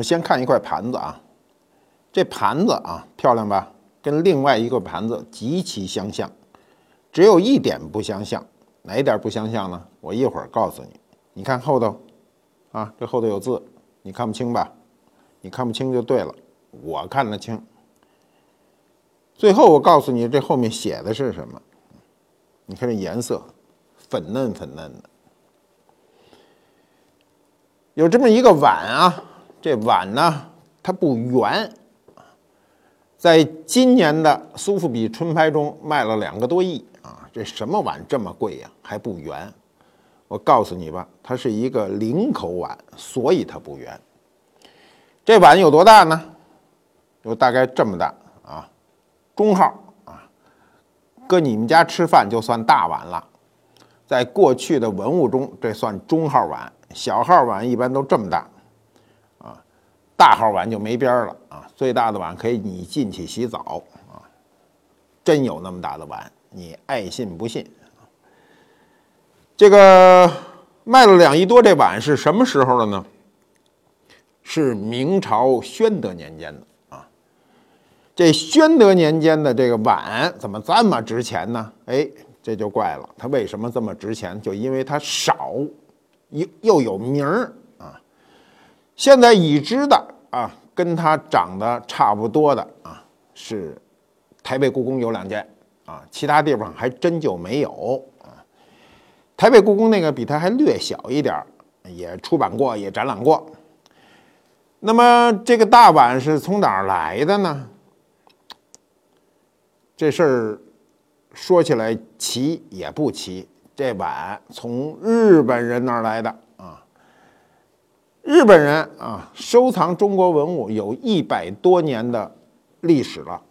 我先看一块盘子啊，这盘子啊漂亮吧？跟另外一个盘子极其相像，只有一点不相像，哪一点不相像呢？我一会儿告诉你。你看后头，啊，这后头有字，你看不清吧？你看不清就对了，我看得清。最后我告诉你，这后面写的是什么？你看这颜色，粉嫩粉嫩的。有这么一个碗啊，这碗呢，它不圆。在今年的苏富比春拍中卖了两个多亿啊！这什么碗这么贵呀？还不圆？我告诉你吧，它是一个零口碗，所以它不圆。这碗有多大呢？有大概这么大啊，中号啊，搁你们家吃饭就算大碗了。在过去的文物中，这算中号碗，小号碗一般都这么大。大号碗就没边儿了啊！最大的碗可以你进去洗澡啊！真有那么大的碗，你爱信不信？这个卖了两亿多，这碗是什么时候的呢？是明朝宣德年间的啊！这宣德年间的这个碗怎么这么值钱呢？哎，这就怪了，它为什么这么值钱？就因为它少，又又有名儿。现在已知的啊，跟它长得差不多的啊，是台北故宫有两件啊，其他地方还真就没有啊。台北故宫那个比它还略小一点也出版过，也展览过。那么这个大碗是从哪儿来的呢？这事儿说起来奇也不奇，这碗从日本人那儿来的。日本人啊，收藏中国文物有一百多年的历史了！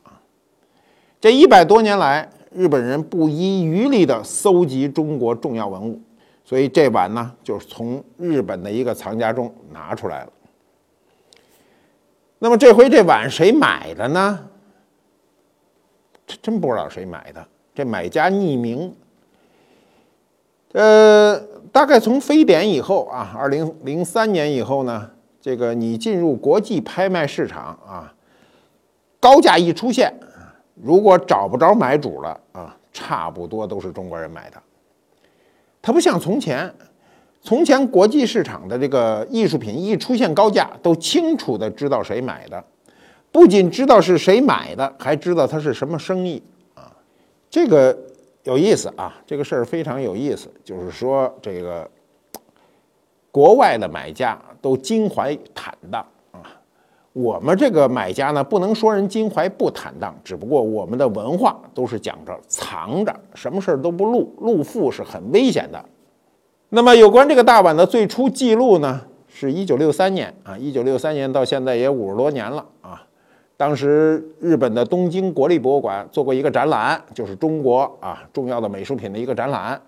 这一百多年来，日本人不遗余力地搜集中国重要文物，所以这碗呢，就是从日本的一个藏家中拿出来了。那么这回这碗谁买的呢？真不知道谁买的，这买家匿名。呃。大概从非典以后啊，二零零三年以后呢，这个你进入国际拍卖市场啊，高价一出现，如果找不着买主了啊，差不多都是中国人买的。它不像从前，从前国际市场的这个艺术品一出现高价，都清楚的知道谁买的，不仅知道是谁买的，还知道它是什么生意啊，这个。有意思啊，这个事儿非常有意思。就是说，这个国外的买家都襟怀坦荡啊，我们这个买家呢，不能说人襟怀不坦荡，只不过我们的文化都是讲着藏着，什么事儿都不露，露富是很危险的。那么，有关这个大碗的最初记录呢，是一九六三年啊，一九六三年到现在也五十多年了啊。当时日本的东京国立博物馆做过一个展览，就是中国啊重要的美术品的一个展览。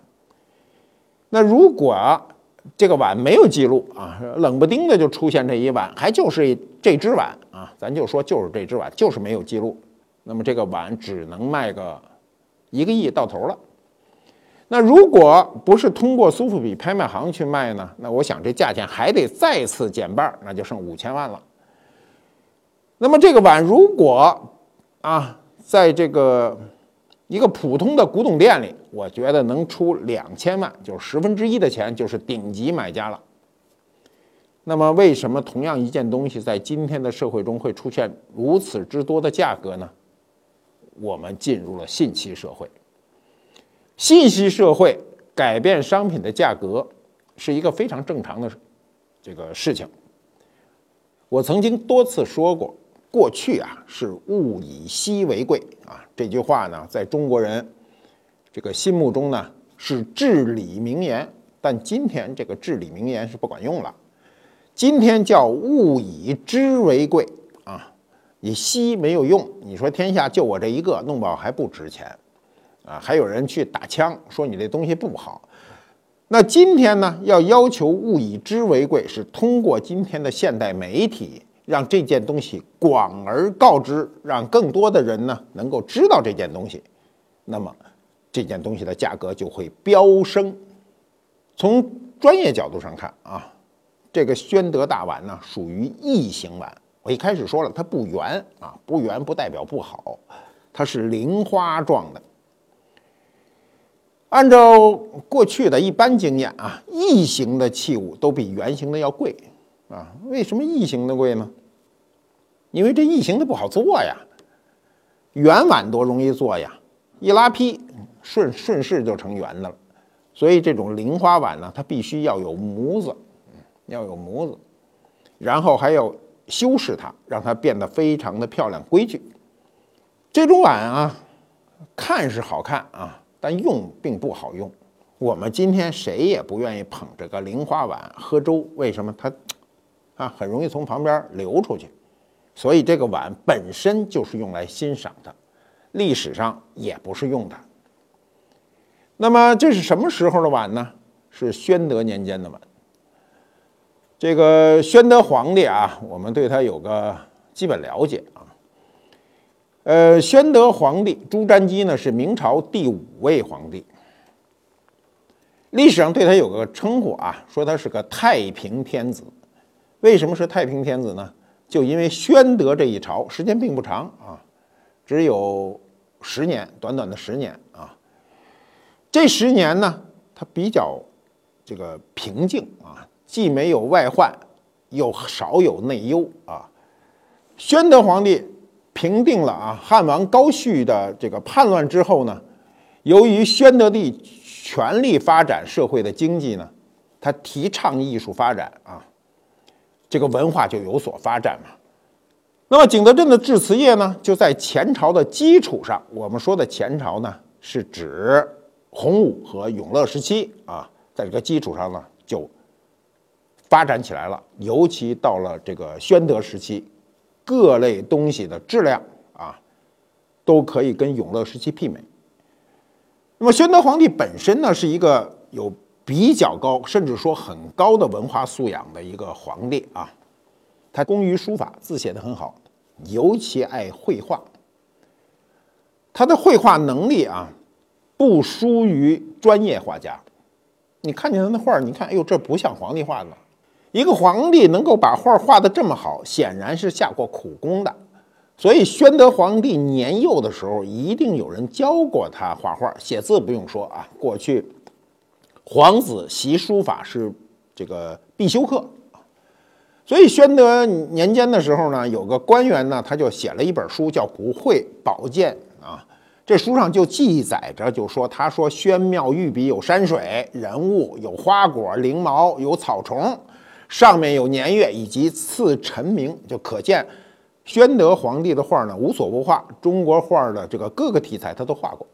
那如果这个碗没有记录啊，冷不丁的就出现这一碗，还就是这只碗啊，咱就说就是这只碗，就是没有记录，那么这个碗只能卖个一个亿到头了。那如果不是通过苏富比拍卖行去卖呢，那我想这价钱还得再次减半，那就剩五千万了。那么这个碗如果啊，在这个一个普通的古董店里，我觉得能出两千万，就是十分之一的钱，就是顶级买家了。那么为什么同样一件东西在今天的社会中会出现如此之多的价格呢？我们进入了信息社会，信息社会改变商品的价格是一个非常正常的这个事情。我曾经多次说过。过去啊是物以稀为贵啊，这句话呢，在中国人这个心目中呢是至理名言。但今天这个至理名言是不管用了，今天叫物以知为贵啊，你稀没有用。你说天下就我这一个，弄不好还不值钱啊，还有人去打枪说你这东西不好。那今天呢，要要求物以知为贵，是通过今天的现代媒体。让这件东西广而告之，让更多的人呢能够知道这件东西，那么这件东西的价格就会飙升。从专业角度上看啊，这个宣德大碗呢属于异形碗。我一开始说了，它不圆啊，不圆不代表不好，它是菱花状的。按照过去的一般经验啊，异形的器物都比圆形的要贵啊。为什么异形的贵呢？因为这异形的不好做呀，圆碗多容易做呀，一拉坯顺顺势就成圆的了。所以这种菱花碗呢，它必须要有模子，要有模子，然后还要修饰它，让它变得非常的漂亮规矩。这种碗啊，看是好看啊，但用并不好用。我们今天谁也不愿意捧着个菱花碗喝粥，为什么？它啊很容易从旁边流出去。所以这个碗本身就是用来欣赏的，历史上也不是用的。那么这是什么时候的碗呢？是宣德年间的碗。这个宣德皇帝啊，我们对他有个基本了解啊。呃，宣德皇帝朱瞻基呢是明朝第五位皇帝，历史上对他有个称呼啊，说他是个太平天子。为什么是太平天子呢？就因为宣德这一朝时间并不长啊，只有十年，短短的十年啊。这十年呢，它比较这个平静啊，既没有外患，又少有内忧啊。宣德皇帝平定了啊汉王高煦的这个叛乱之后呢，由于宣德帝全力发展社会的经济呢，他提倡艺术发展啊，这个文化就有所发展嘛。那么景德镇的制瓷业呢，就在前朝的基础上，我们说的前朝呢，是指。洪武和永乐时期啊，在这个基础上呢，就发展起来了。尤其到了这个宣德时期，各类东西的质量啊，都可以跟永乐时期媲美。那么，宣德皇帝本身呢，是一个有比较高，甚至说很高的文化素养的一个皇帝啊。他工于书法，字写得很好，尤其爱绘画。他的绘画能力啊。不输于专业画家，你看见他那画儿你看，哎呦，这不像皇帝画的。一个皇帝能够把画画得这么好，显然是下过苦功的。所以，宣德皇帝年幼的时候，一定有人教过他画画、写字。不用说啊，过去皇子习书法是这个必修课。所以，宣德年间的时候呢，有个官员呢，他就写了一本书，叫《古绘宝鉴》啊。这书上就记载着，就说他说宣庙御笔有山水、人物，有花果、灵毛，有草虫，上面有年月以及赐臣名，就可见宣德皇帝的画呢无所不画，中国画的这个各个题材他都画过。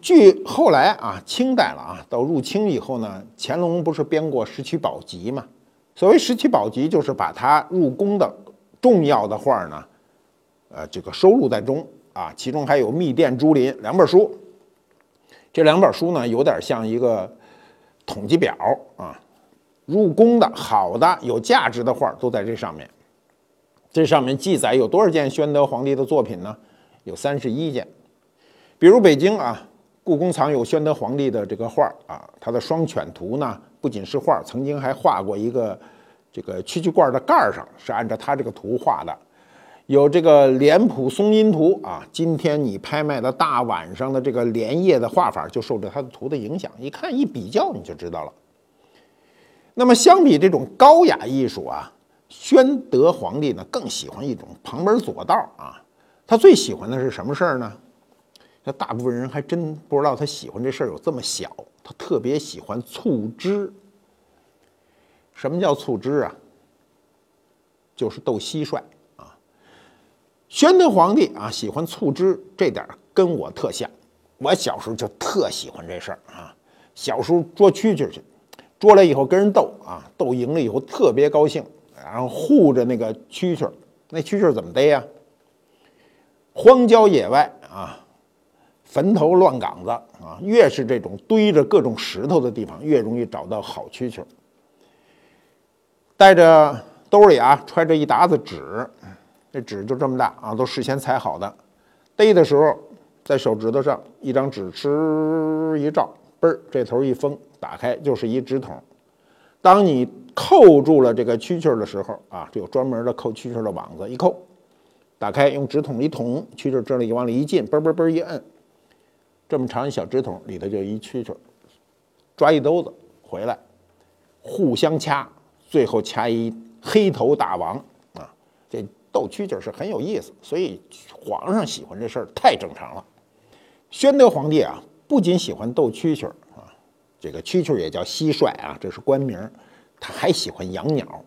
据后来啊清代了啊，到入清以后呢，乾隆不是编过《石渠宝笈》嘛？所谓《石渠宝笈》，就是把他入宫的重要的画呢，呃，这个收录在中。啊，其中还有《密殿珠林》两本书，这两本书呢，有点像一个统计表啊。入宫的好的、有价值的画都在这上面。这上面记载有多少件宣德皇帝的作品呢？有三十一件。比如北京啊，故宫藏有宣德皇帝的这个画啊，他的《双犬图》呢，不仅是画，曾经还画过一个这个蛐蛐罐的盖儿上是按照他这个图画的。有这个脸谱松阴图啊，今天你拍卖的大晚上的这个莲叶的画法，就受着它的图的影响。一看一比较，你就知道了。那么相比这种高雅艺术啊，宣德皇帝呢更喜欢一种旁门左道啊。他最喜欢的是什么事儿呢？那大部分人还真不知道他喜欢这事儿有这么小。他特别喜欢促织。什么叫促织啊？就是斗蟋蟀啊。宣德皇帝啊，喜欢促织，这点跟我特像。我小时候就特喜欢这事儿啊。小时候捉蛐蛐去，捉来以后跟人斗啊，斗赢了以后特别高兴，然后护着那个蛐蛐。那蛐蛐怎么逮呀？荒郊野外啊，坟头乱岗子啊，越是这种堆着各种石头的地方，越容易找到好蛐蛐。带着兜里啊，揣着一沓子纸。这纸就这么大啊，都事先裁好的。逮的时候，在手指头上一张纸，哧一照，嘣儿，这头一封，打开就是一纸筒。当你扣住了这个蛐蛐的时候啊，这有专门的扣蛐蛐的网子，一扣，打开用纸筒一捅，蛐蛐这里往里一进，嘣嘣嘣一摁，这么长一小纸筒里头就一蛐蛐，抓一兜子回来，互相掐，最后掐一黑头大王啊！这斗蛐蛐是很有意思，所以皇上喜欢这事儿太正常了。宣德皇帝啊，不仅喜欢斗蛐蛐啊，这个蛐蛐也叫蟋蟀啊，这是官名。他还喜欢养鸟，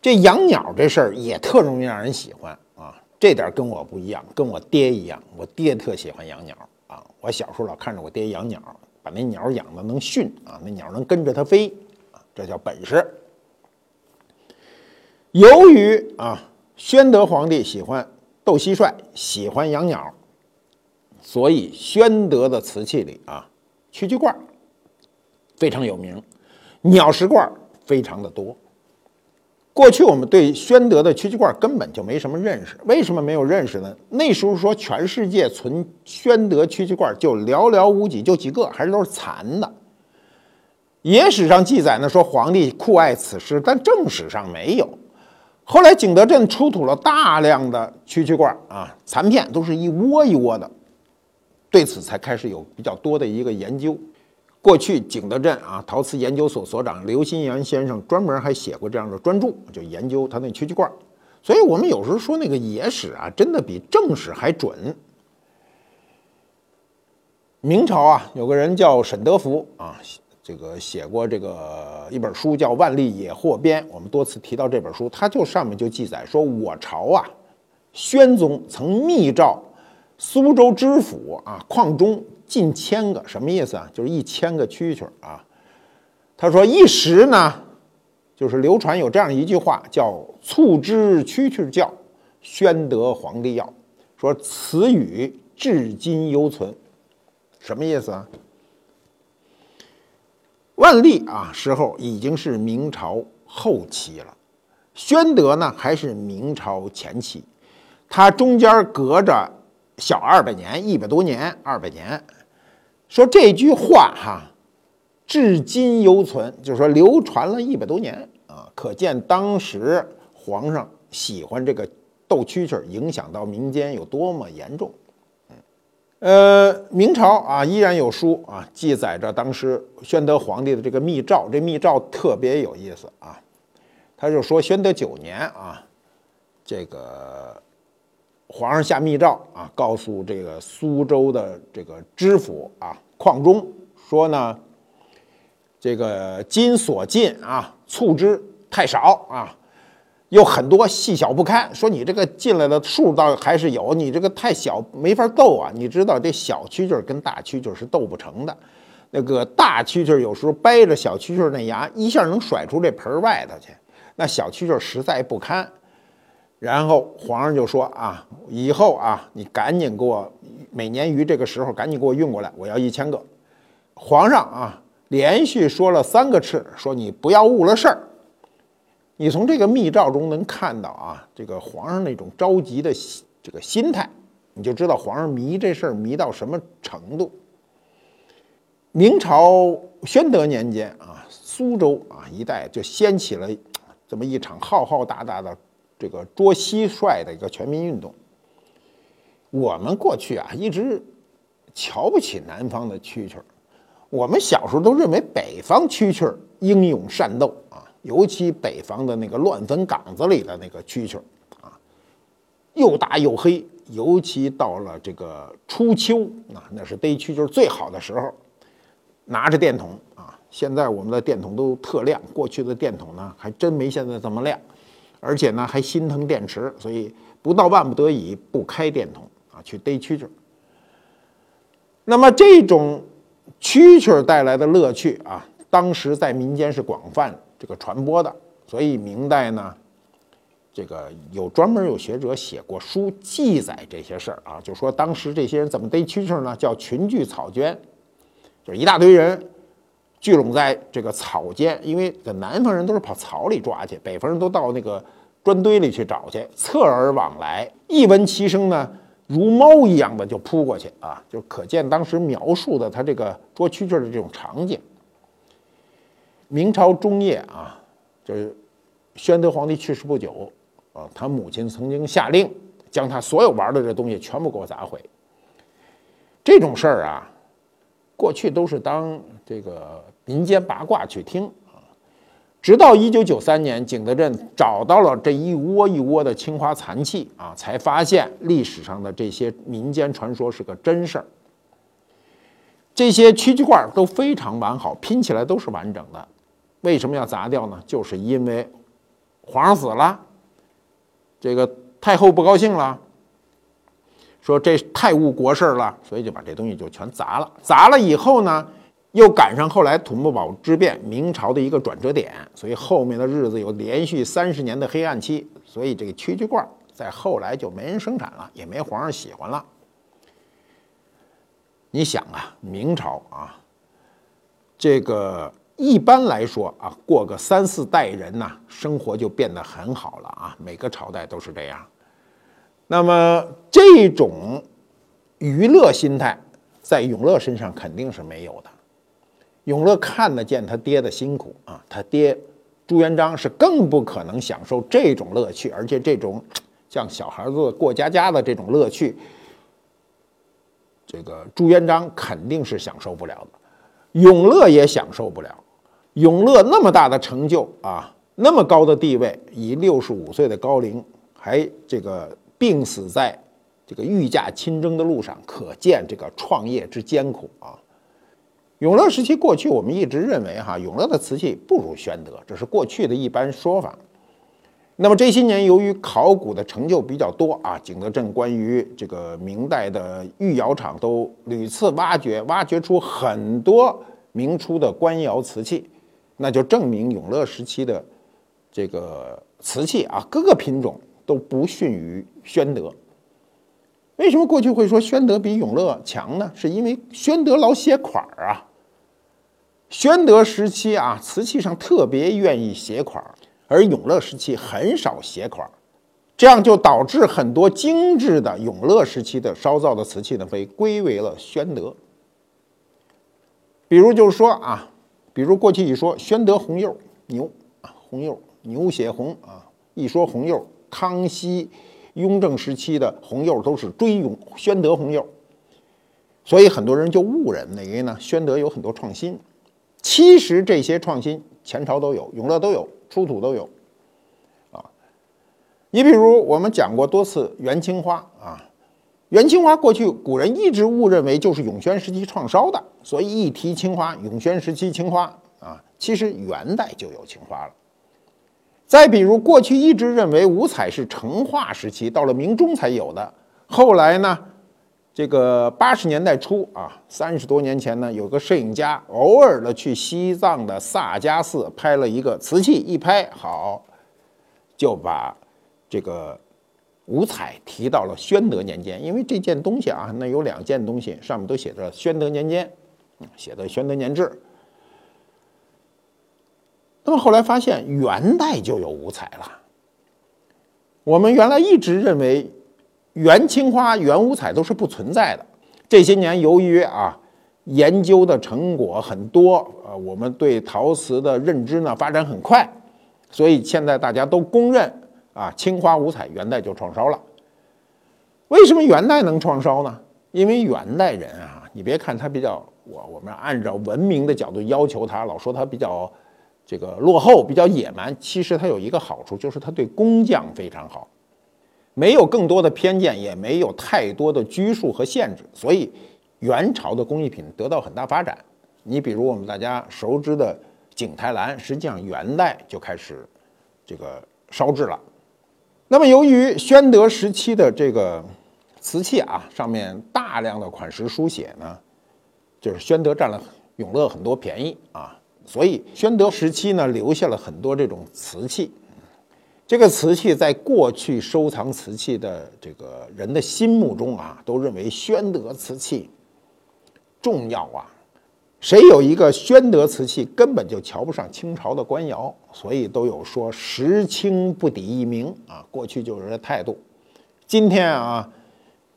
这养鸟这事儿也特容易让人喜欢啊。这点跟我不一样，跟我爹一样，我爹特喜欢养鸟啊。我小时候老看着我爹养鸟，把那鸟养的能驯啊，那鸟能跟着他飞啊，这叫本事。由于啊，宣德皇帝喜欢斗蟋蟀，喜欢养鸟。所以，宣德的瓷器里啊，蛐蛐罐非常有名，鸟食罐非常的多。过去我们对宣德的蛐蛐罐根本就没什么认识，为什么没有认识呢？那时候说全世界存宣德蛐蛐罐就寥寥无几，就几个，还是都是残的。野史上记载呢，说皇帝酷爱此诗，但正史上没有。后来景德镇出土了大量的蛐蛐罐啊，残片都是一窝一窝的。对此才开始有比较多的一个研究。过去景德镇啊陶瓷研究所所长刘新元先生专门还写过这样的专著，就研究他那蛐蛐罐。所以我们有时候说那个野史啊，真的比正史还准。明朝啊，有个人叫沈德福啊，这个写过这个一本书叫《万历野获编》，我们多次提到这本书，他就上面就记载说，我朝啊，宣宗曾密诏。苏州知府啊，矿中近千个，什么意思啊？就是一千个蛐蛐啊。他说一时呢，就是流传有这样一句话，叫“促织蛐蛐叫，宣德皇帝要”。说此语至今犹存，什么意思啊？万历啊时候已经是明朝后期了，宣德呢还是明朝前期，它中间隔着。小二百年，一百多年，二百年，说这句话哈，至今犹存，就是说流传了一百多年啊，可见当时皇上喜欢这个斗蛐蛐，影响到民间有多么严重。嗯呃，明朝啊，依然有书啊，记载着当时宣德皇帝的这个密诏，这密诏特别有意思啊，他就说宣德九年啊，这个。皇上下密诏啊，告诉这个苏州的这个知府啊，矿中说呢，这个金所进啊，促织太少啊，有很多细小不堪。说你这个进来的数倒还是有，你这个太小没法斗啊。你知道这小蛐蛐跟大蛐蛐是斗不成的，那个大蛐蛐有时候掰着小蛐蛐那牙，一下能甩出这盆外头去，那小蛐蛐实在不堪。然后皇上就说啊，以后啊，你赶紧给我每年于这个时候赶紧给我运过来，我要一千个。皇上啊，连续说了三个次，说你不要误了事儿。你从这个密诏中能看到啊，这个皇上那种着急的这个心态，你就知道皇上迷这事儿迷到什么程度。明朝宣德年间啊，苏州啊一带就掀起了这么一场浩浩大大的。这个捉蟋蟀的一个全民运动，我们过去啊一直瞧不起南方的蛐蛐儿。我们小时候都认为北方蛐蛐儿英勇善斗啊，尤其北方的那个乱坟岗子里的那个蛐蛐儿啊，又大又黑。尤其到了这个初秋啊，那是逮蛐蛐儿最好的时候，拿着电筒啊。现在我们的电筒都特亮，过去的电筒呢还真没现在这么亮。而且呢，还心疼电池，所以不到万不得已不开电筒啊，去逮蛐蛐。那么这种蛐蛐带来的乐趣啊，当时在民间是广泛这个传播的。所以明代呢，这个有专门有学者写过书记载这些事儿啊，就说当时这些人怎么逮蛐蛐呢？叫群聚草间，就是一大堆人。聚拢在这个草间，因为这南方人都是跑草里抓去，北方人都到那个砖堆里去找去，侧耳往来，一闻其声呢，如猫一样的就扑过去啊，就可见当时描述的他这个捉蛐蛐的这种场景。明朝中叶啊，就是宣德皇帝去世不久，啊，他母亲曾经下令将他所有玩的这东西全部给我砸毁。这种事儿啊，过去都是当这个民间八卦去听啊。直到一九九三年，景德镇找到了这一窝一窝的青花残器啊，才发现历史上的这些民间传说是个真事儿。这些蛐蛐罐都非常完好，拼起来都是完整的。为什么要砸掉呢？就是因为皇上死了，这个太后不高兴了。说这太误国事了，所以就把这东西就全砸了。砸了以后呢，又赶上后来土木堡之变，明朝的一个转折点，所以后面的日子有连续三十年的黑暗期。所以这个蛐蛐罐在后来就没人生产了，也没皇上喜欢了。你想啊，明朝啊，这个一般来说啊，过个三四代人呐，生活就变得很好了啊。每个朝代都是这样。那么这种娱乐心态，在永乐身上肯定是没有的。永乐看得见他爹的辛苦啊，他爹朱元璋是更不可能享受这种乐趣，而且这种像小孩子过家家的这种乐趣，这个朱元璋肯定是享受不了的，永乐也享受不了。永乐那么大的成就啊，那么高的地位，以六十五岁的高龄还这个。病死在这个御驾亲征的路上，可见这个创业之艰苦啊！永乐时期过去，我们一直认为哈，永乐的瓷器不如宣德，这是过去的一般说法。那么这些年，由于考古的成就比较多啊，景德镇关于这个明代的御窑厂都屡次挖掘，挖掘出很多明初的官窑瓷器，那就证明永乐时期的这个瓷器啊，各个品种。都不逊于宣德。为什么过去会说宣德比永乐强呢？是因为宣德老写款儿啊。宣德时期啊，瓷器上特别愿意写款儿，而永乐时期很少写款儿，这样就导致很多精致的永乐时期的烧造的瓷器呢，被归为了宣德。比如就是说啊，比如过去一说宣德红釉牛啊，红釉牛血红啊，一说红釉。康熙、雍正时期的红釉都是追永宣德红釉，所以很多人就误认为呢，宣德有很多创新。其实这些创新前朝都有，永乐都有，出土都有。啊，你比如我们讲过多次元青花啊，元青花过去古人一直误认为就是永宣时期创烧的，所以一提青花，永宣时期青花啊，其实元代就有青花了。再比如，过去一直认为五彩是成化时期，到了明中才有的。后来呢，这个八十年代初啊，三十多年前呢，有个摄影家偶尔的去西藏的萨迦寺拍了一个瓷器，一拍好，就把这个五彩提到了宣德年间。因为这件东西啊，那有两件东西上面都写着宣德年间，写的宣德年制。那么后来发现元代就有五彩了。我们原来一直认为元青花、元五彩都是不存在的。这些年由于啊研究的成果很多，呃，我们对陶瓷的认知呢发展很快，所以现在大家都公认啊青花五彩元代就创烧了。为什么元代能创烧呢？因为元代人啊，你别看他比较我我们按照文明的角度要求他，老说他比较。这个落后比较野蛮，其实他有一个好处，就是他对工匠非常好，没有更多的偏见，也没有太多的拘束和限制，所以元朝的工艺品得到很大发展。你比如我们大家熟知的景泰蓝，实际上元代就开始这个烧制了。那么由于宣德时期的这个瓷器啊，上面大量的款式书写呢，就是宣德占了永乐很多便宜啊。所以，宣德时期呢，留下了很多这种瓷器。这个瓷器在过去收藏瓷器的这个人的心目中啊，都认为宣德瓷器重要啊。谁有一个宣德瓷器，根本就瞧不上清朝的官窑。所以都有说“十清不抵一明”啊，过去就是这态度。今天啊，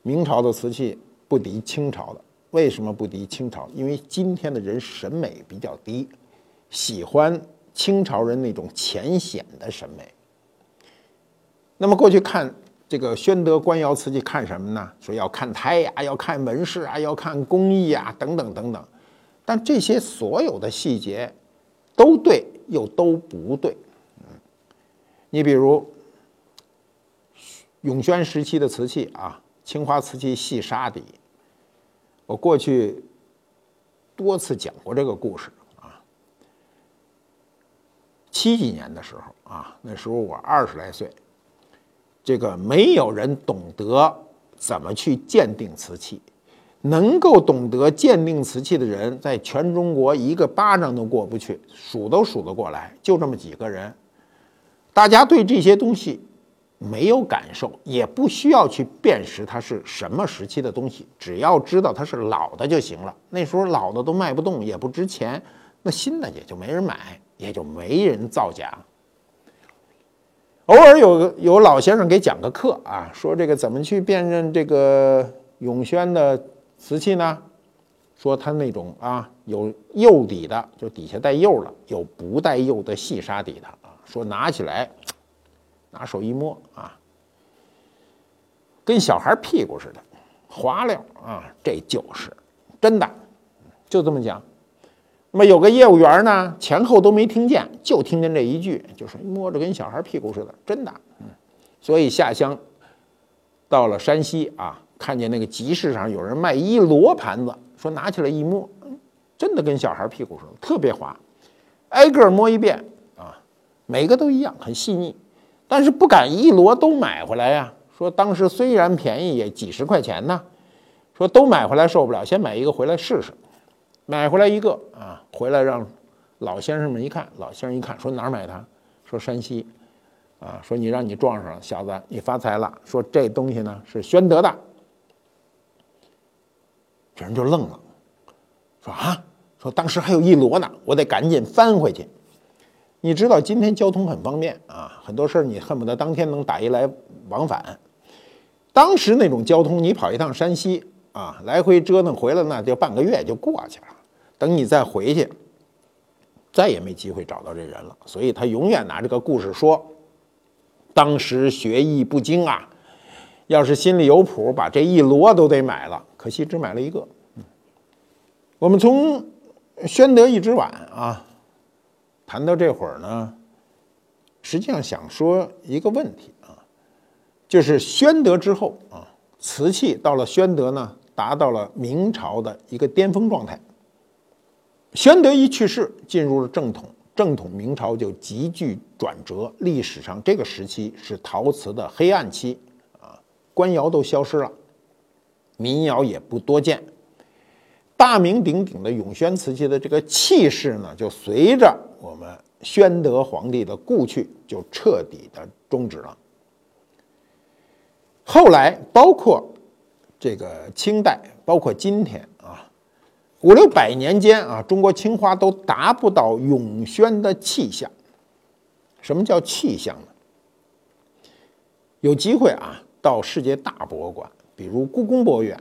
明朝的瓷器不敌清朝的，为什么不敌清朝？因为今天的人审美比较低。喜欢清朝人那种浅显的审美。那么过去看这个宣德官窑瓷器，看什么呢？说要看胎呀，要看纹饰啊，要看工艺啊，等等等等。但这些所有的细节都对，又都不对。嗯，你比如永宣时期的瓷器啊，青花瓷器细沙底，我过去多次讲过这个故事啊。七几年的时候啊，那时候我二十来岁，这个没有人懂得怎么去鉴定瓷器，能够懂得鉴定瓷器的人，在全中国一个巴掌都过不去，数都数得过来，就这么几个人。大家对这些东西没有感受，也不需要去辨识它是什么时期的东西，只要知道它是老的就行了。那时候老的都卖不动，也不值钱，那新的也就没人买。也就没人造假。偶尔有个有老先生给讲个课啊，说这个怎么去辨认这个永宣的瓷器呢？说它那种啊有釉底的，就底下带釉了；有不带釉的细沙底的啊。说拿起来，拿手一摸啊，跟小孩屁股似的，滑溜啊，这就是真的，就这么讲。那么有个业务员呢，前后都没听见，就听见这一句，就是摸着跟小孩屁股似的，真的。嗯，所以下乡到了山西啊，看见那个集市上有人卖一摞盘子，说拿起来一摸，真的跟小孩屁股似的，特别滑，挨个摸一遍啊，每个都一样，很细腻，但是不敢一摞都买回来呀。说当时虽然便宜，也几十块钱呢，说都买回来受不了，先买一个回来试试。买回来一个啊，回来让老先生们一看，老先生一看说哪儿买的？说山西，啊，说你让你撞上了，小子，你发财了。说这东西呢是宣德的，这人就愣了，说啊，说当时还有一摞呢，我得赶紧翻回去。你知道今天交通很方便啊，很多事儿你恨不得当天能打一来往返。当时那种交通，你跑一趟山西啊，来回折腾回来那就半个月就过去了。等你再回去，再也没机会找到这人了。所以他永远拿这个故事说，当时学艺不精啊，要是心里有谱，把这一摞都得买了。可惜只买了一个。我们从宣德一直晚啊，谈到这会儿呢，实际上想说一个问题啊，就是宣德之后啊，瓷器到了宣德呢，达到了明朝的一个巅峰状态。宣德一去世，进入了正统，正统明朝就急剧转折。历史上这个时期是陶瓷的黑暗期啊，官窑都消失了，民窑也不多见，大名鼎鼎的永宣瓷器的这个气势呢，就随着我们宣德皇帝的故去，就彻底的终止了。后来，包括这个清代，包括今天啊。五六百年间啊，中国青花都达不到永宣的气象。什么叫气象呢？有机会啊，到世界大博物馆，比如故宫博物院，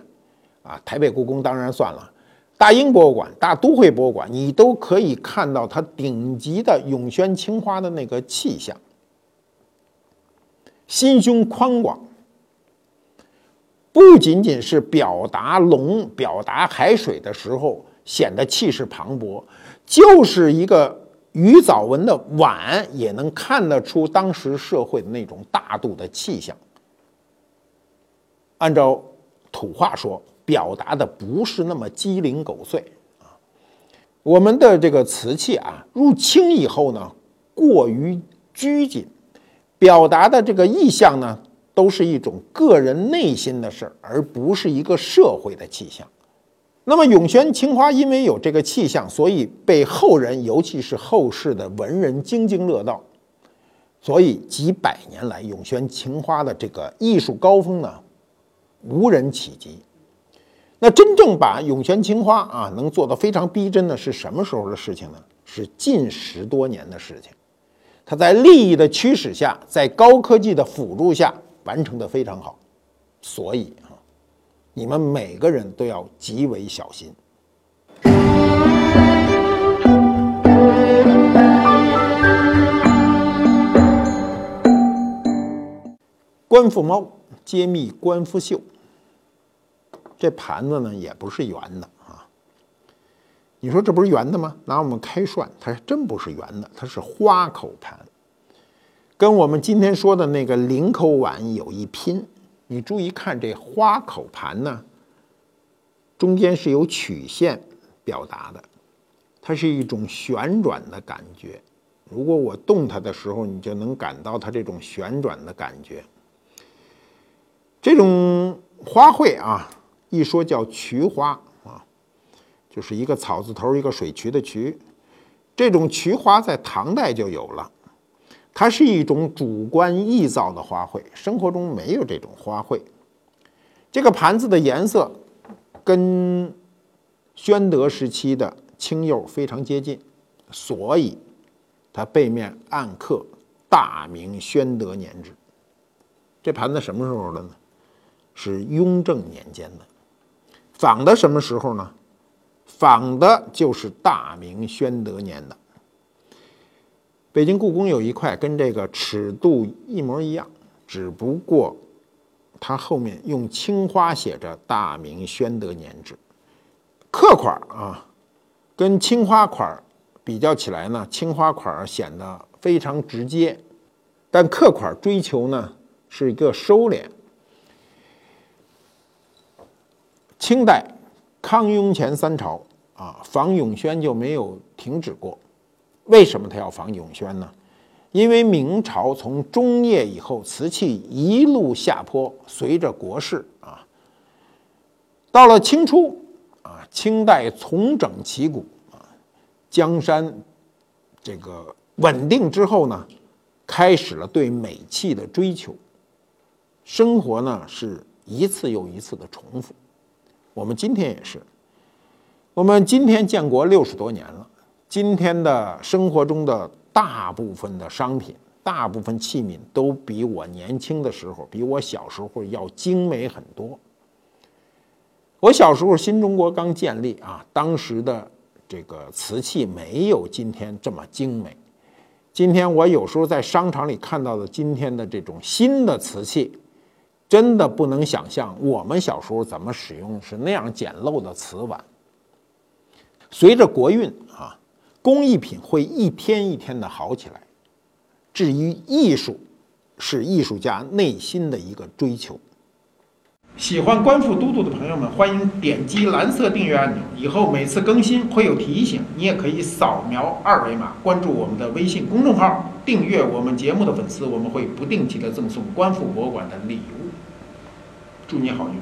啊，台北故宫当然算了，大英博物馆、大都会博物馆，你都可以看到它顶级的永宣青花的那个气象，心胸宽广。不仅仅是表达龙、表达海水的时候显得气势磅礴，就是一个鱼藻纹的碗也能看得出当时社会的那种大度的气象。按照土话说，表达的不是那么鸡零狗碎啊。我们的这个瓷器啊，入清以后呢，过于拘谨，表达的这个意象呢。都是一种个人内心的事儿，而不是一个社会的气象。那么永宣青花因为有这个气象，所以被后人，尤其是后世的文人津津乐道。所以几百年来，永宣青花的这个艺术高峰呢，无人企及。那真正把永宣青花啊能做到非常逼真的是什么时候的事情呢？是近十多年的事情。它在利益的驱使下，在高科技的辅助下。完成的非常好。所以啊你们每个人都要极为小心。观复猫揭秘官复秀这盘子呢也不是圆的啊。你说这不是圆的吗？拿我们开涮它还真不是圆的它是花口盘。跟我们今天说的那个零口碗有一拼。你注意看这花口盘呢，中间是有曲线表达的，它是一种旋转的感觉。如果我动它的时候，你就能感到它这种旋转的感觉。这种花卉啊，一说叫渠花啊，就是一个草字头一个水渠的渠。这种渠花在唐代就有了。它是一种主观臆造的花卉，生活中没有这种花卉。这个盘子的颜色跟宣德时期的青釉非常接近，所以它背面暗刻“大明宣德年制”。这盘子什么时候的呢？是雍正年间的，仿的什么时候呢？仿的就是大明宣德年的。北京故宫有一块跟这个尺度一模一样，只不过它后面用青花写着“大明宣德年制”，刻款啊，跟青花款比较起来呢，青花款显得非常直接，但刻款追求呢是一个收敛。清代康雍乾三朝啊，仿永宣就没有停止过。为什么他要仿永宣呢？因为明朝从中叶以后，瓷器一路下坡，随着国势啊，到了清初啊，清代重整旗鼓啊，江山这个稳定之后呢，开始了对美器的追求，生活呢是一次又一次的重复。我们今天也是，我们今天建国六十多年了。今天的生活中的大部分的商品、大部分器皿都比我年轻的时候、比我小时候要精美很多。我小时候新中国刚建立啊，当时的这个瓷器没有今天这么精美。今天我有时候在商场里看到的今天的这种新的瓷器，真的不能想象我们小时候怎么使用是那样简陋的瓷碗。随着国运啊。工艺品会一天一天的好起来。至于艺术，是艺术家内心的一个追求。喜欢观复都督的朋友们，欢迎点击蓝色订阅按钮，以后每次更新会有提醒。你也可以扫描二维码关注我们的微信公众号，订阅我们节目的粉丝，我们会不定期的赠送观复博物馆的礼物。祝你好运！